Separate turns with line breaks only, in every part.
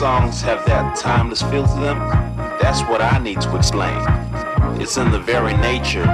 Songs have that timeless feel to them, that's what I need to explain. It's in the very nature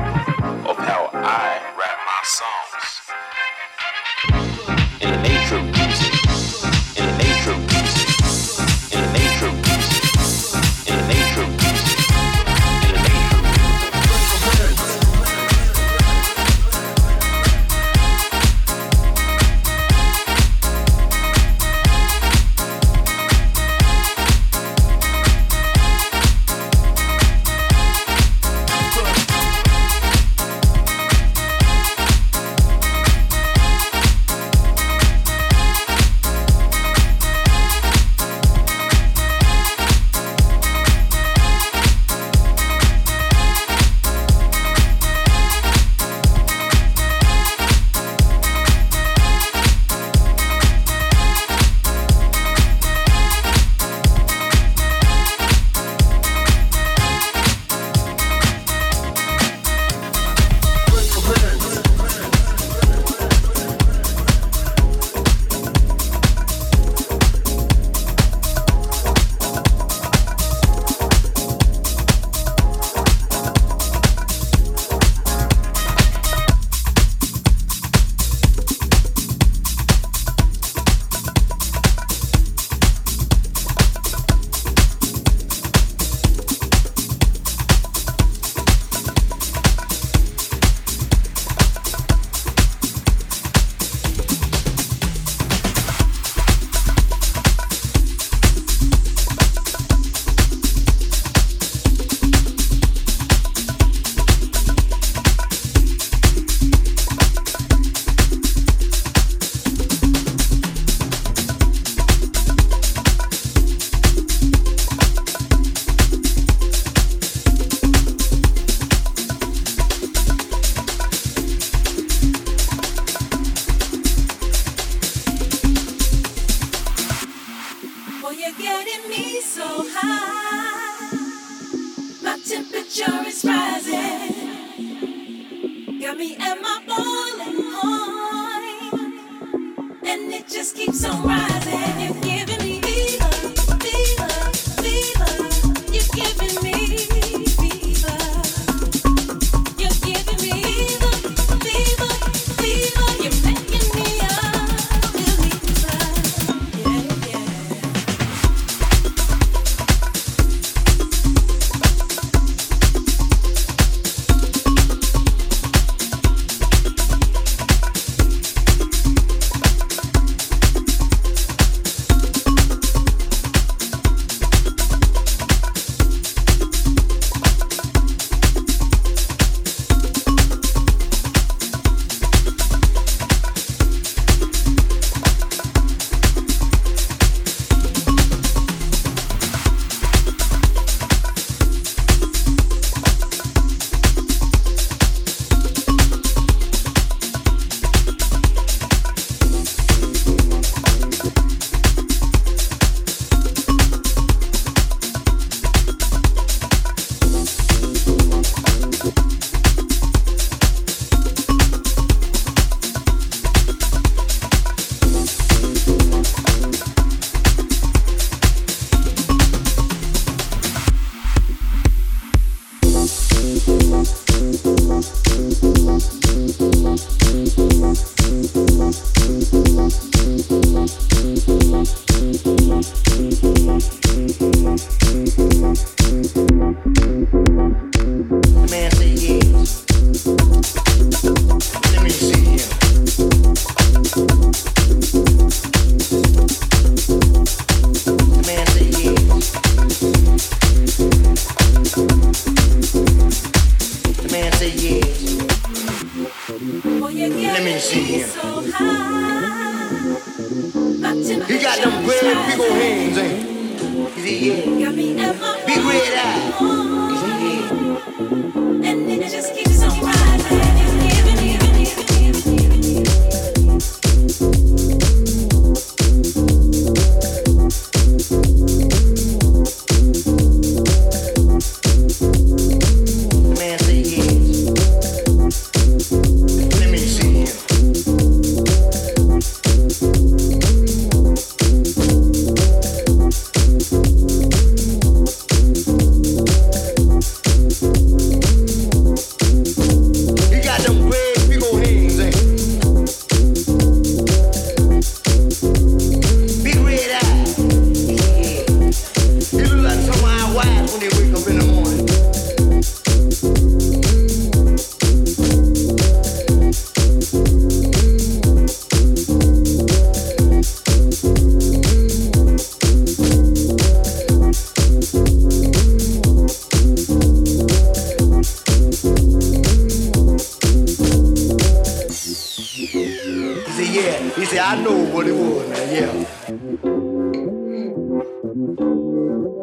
Yeah.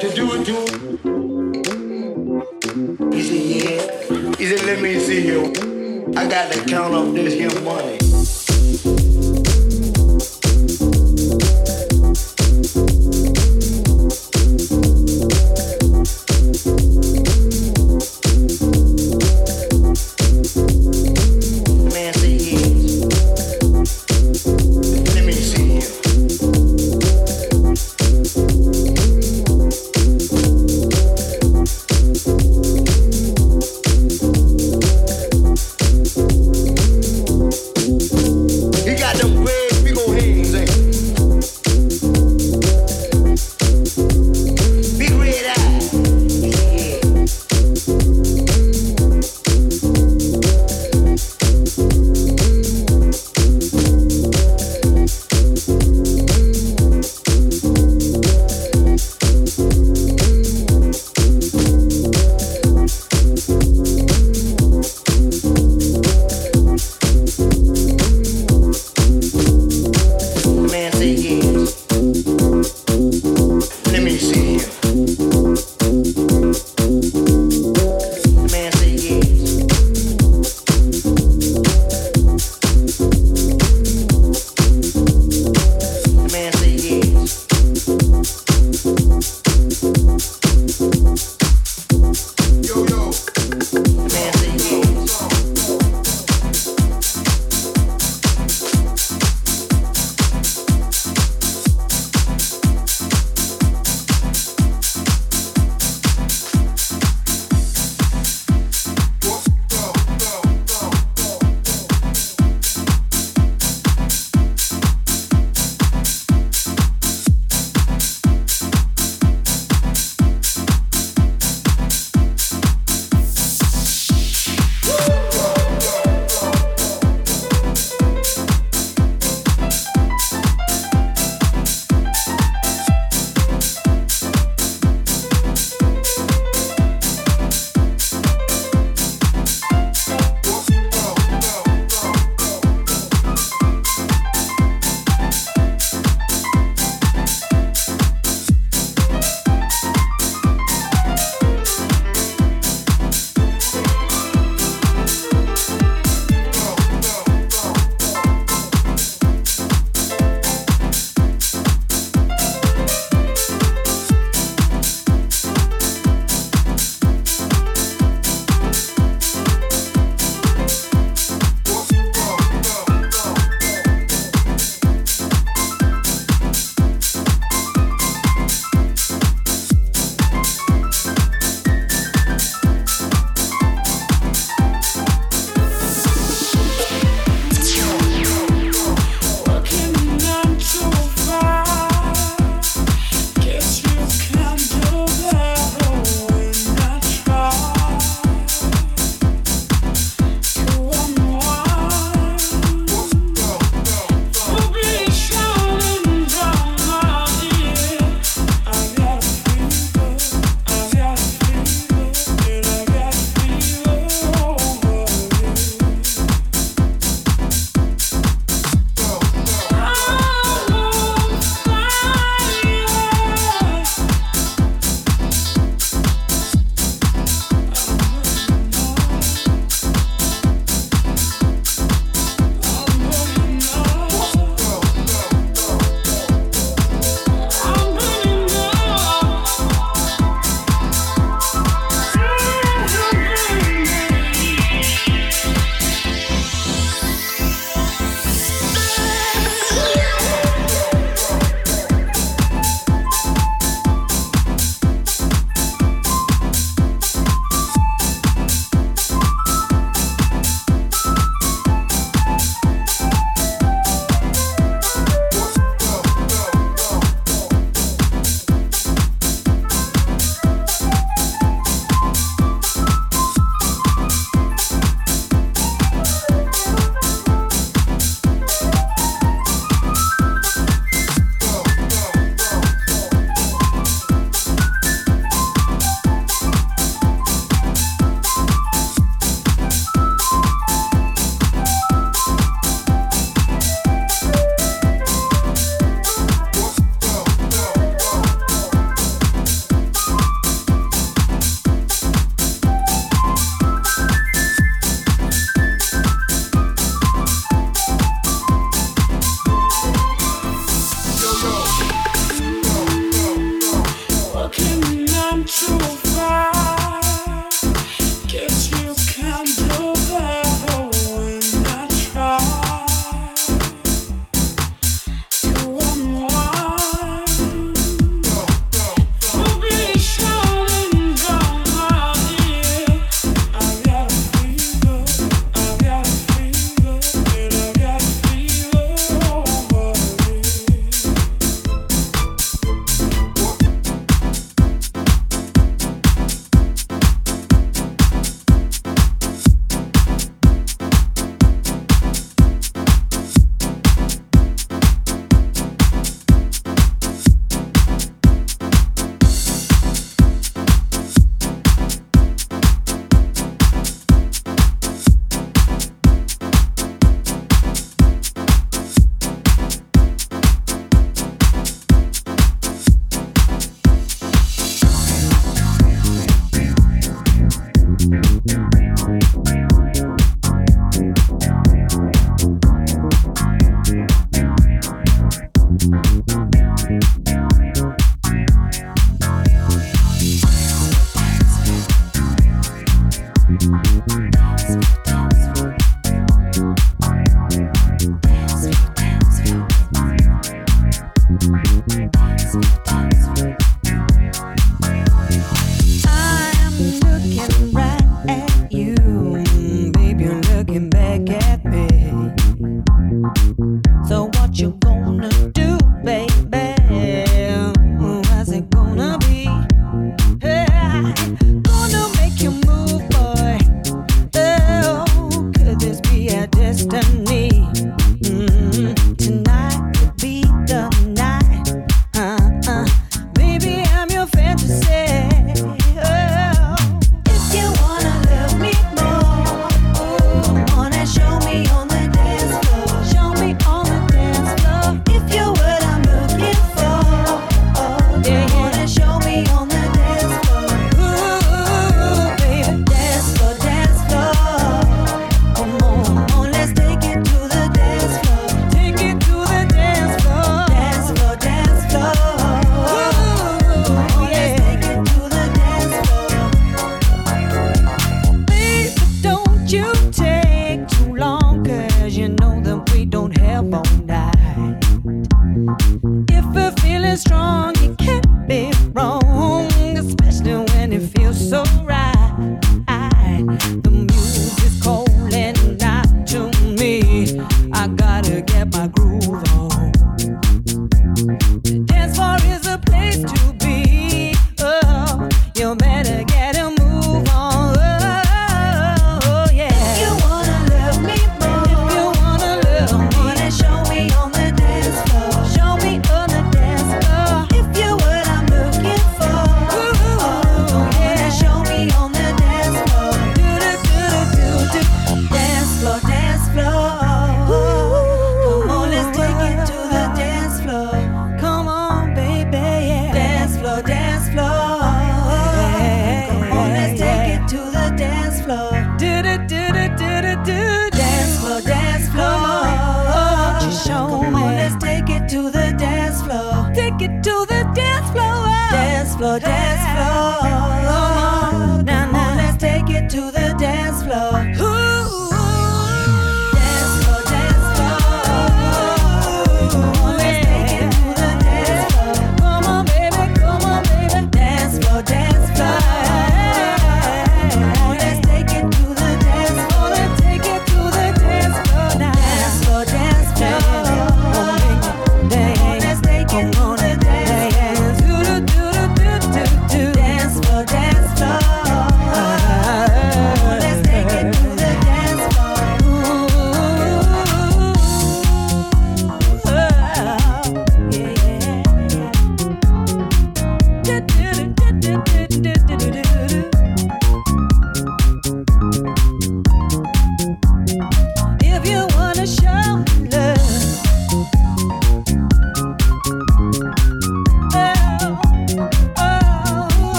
To do it, do it. He said, yeah. He
said,
let me
see you. I got to count up this here money.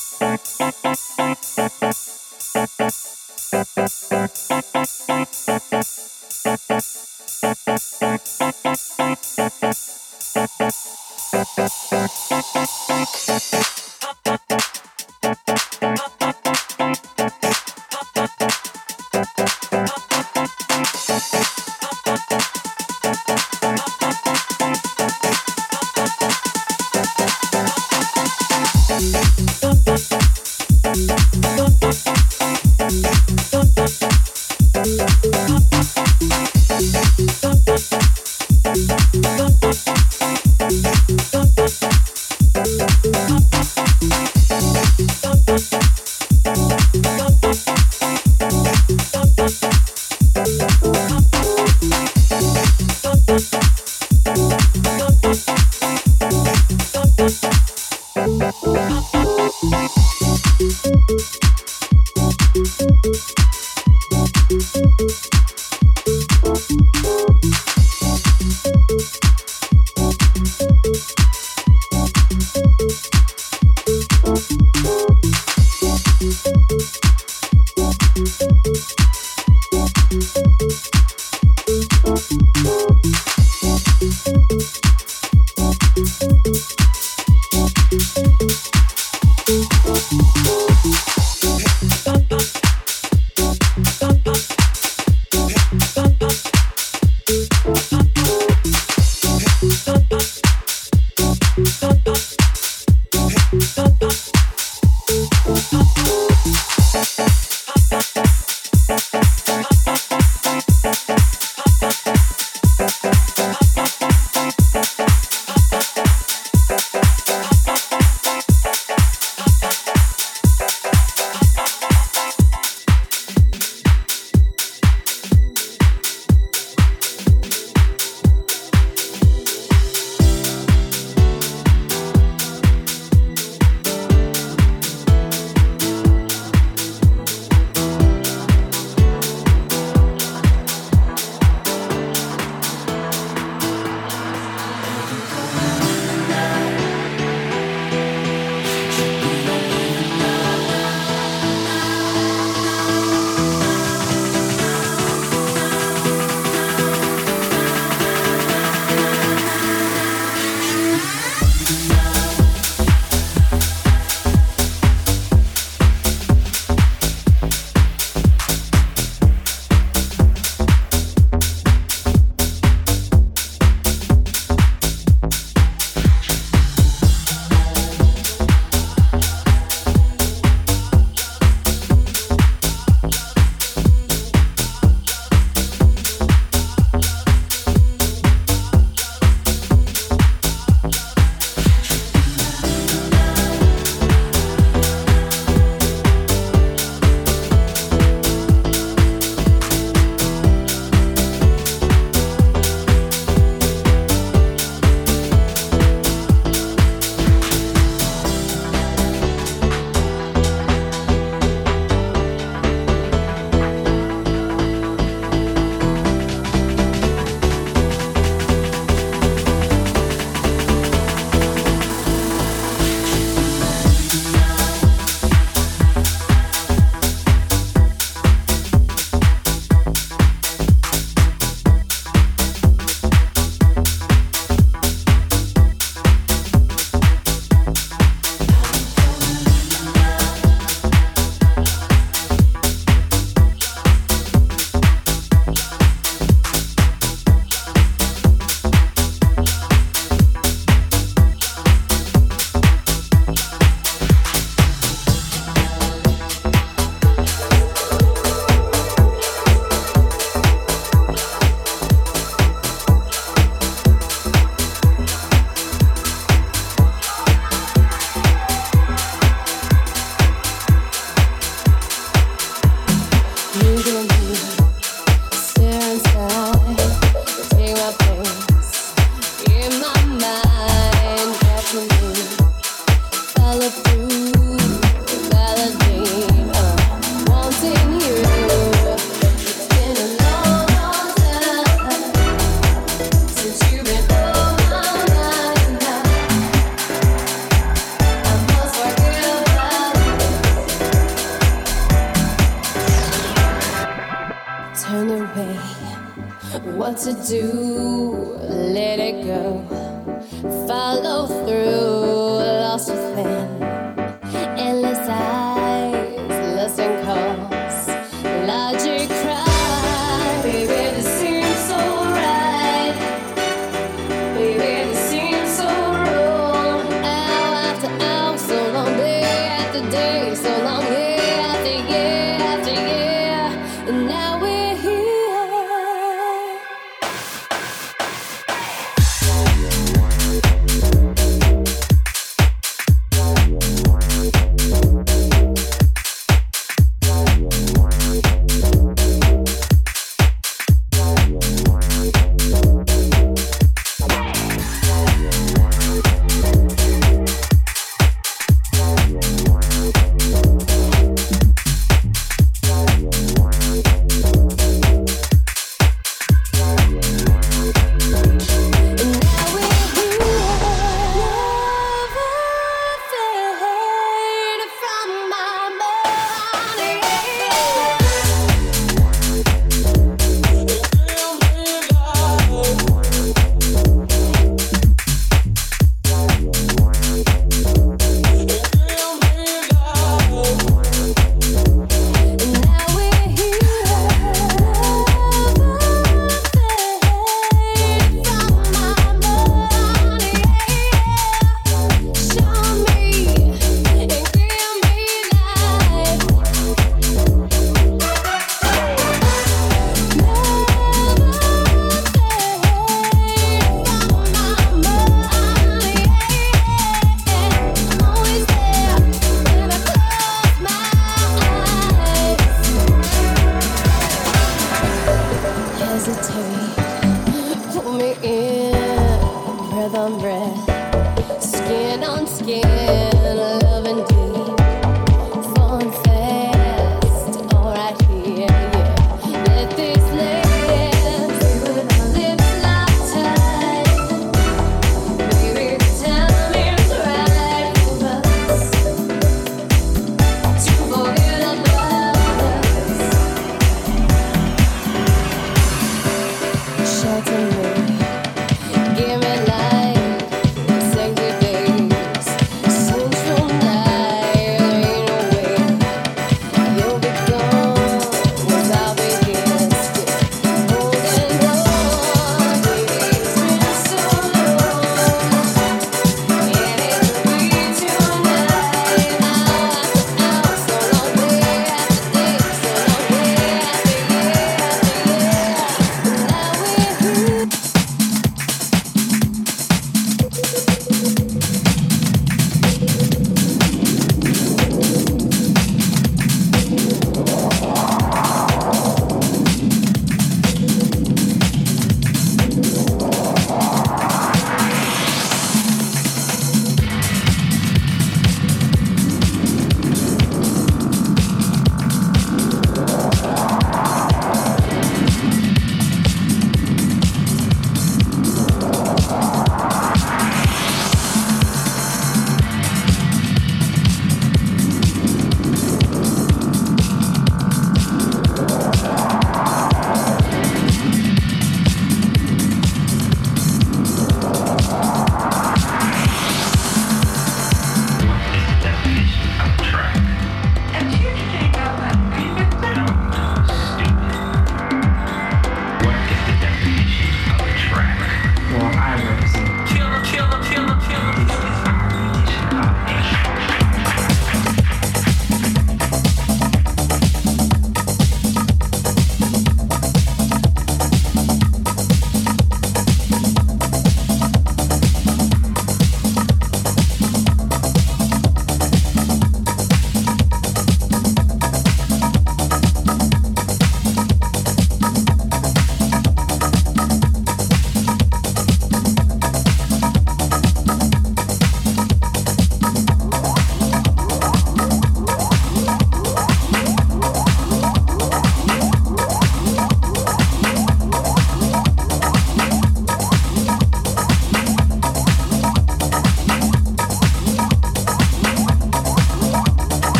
Música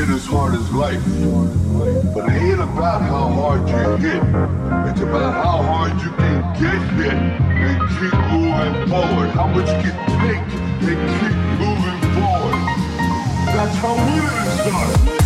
is life. But it ain't about how hard you hit. It's about how hard you can get hit and keep moving forward. How much you can take and keep moving forward. That's how winning is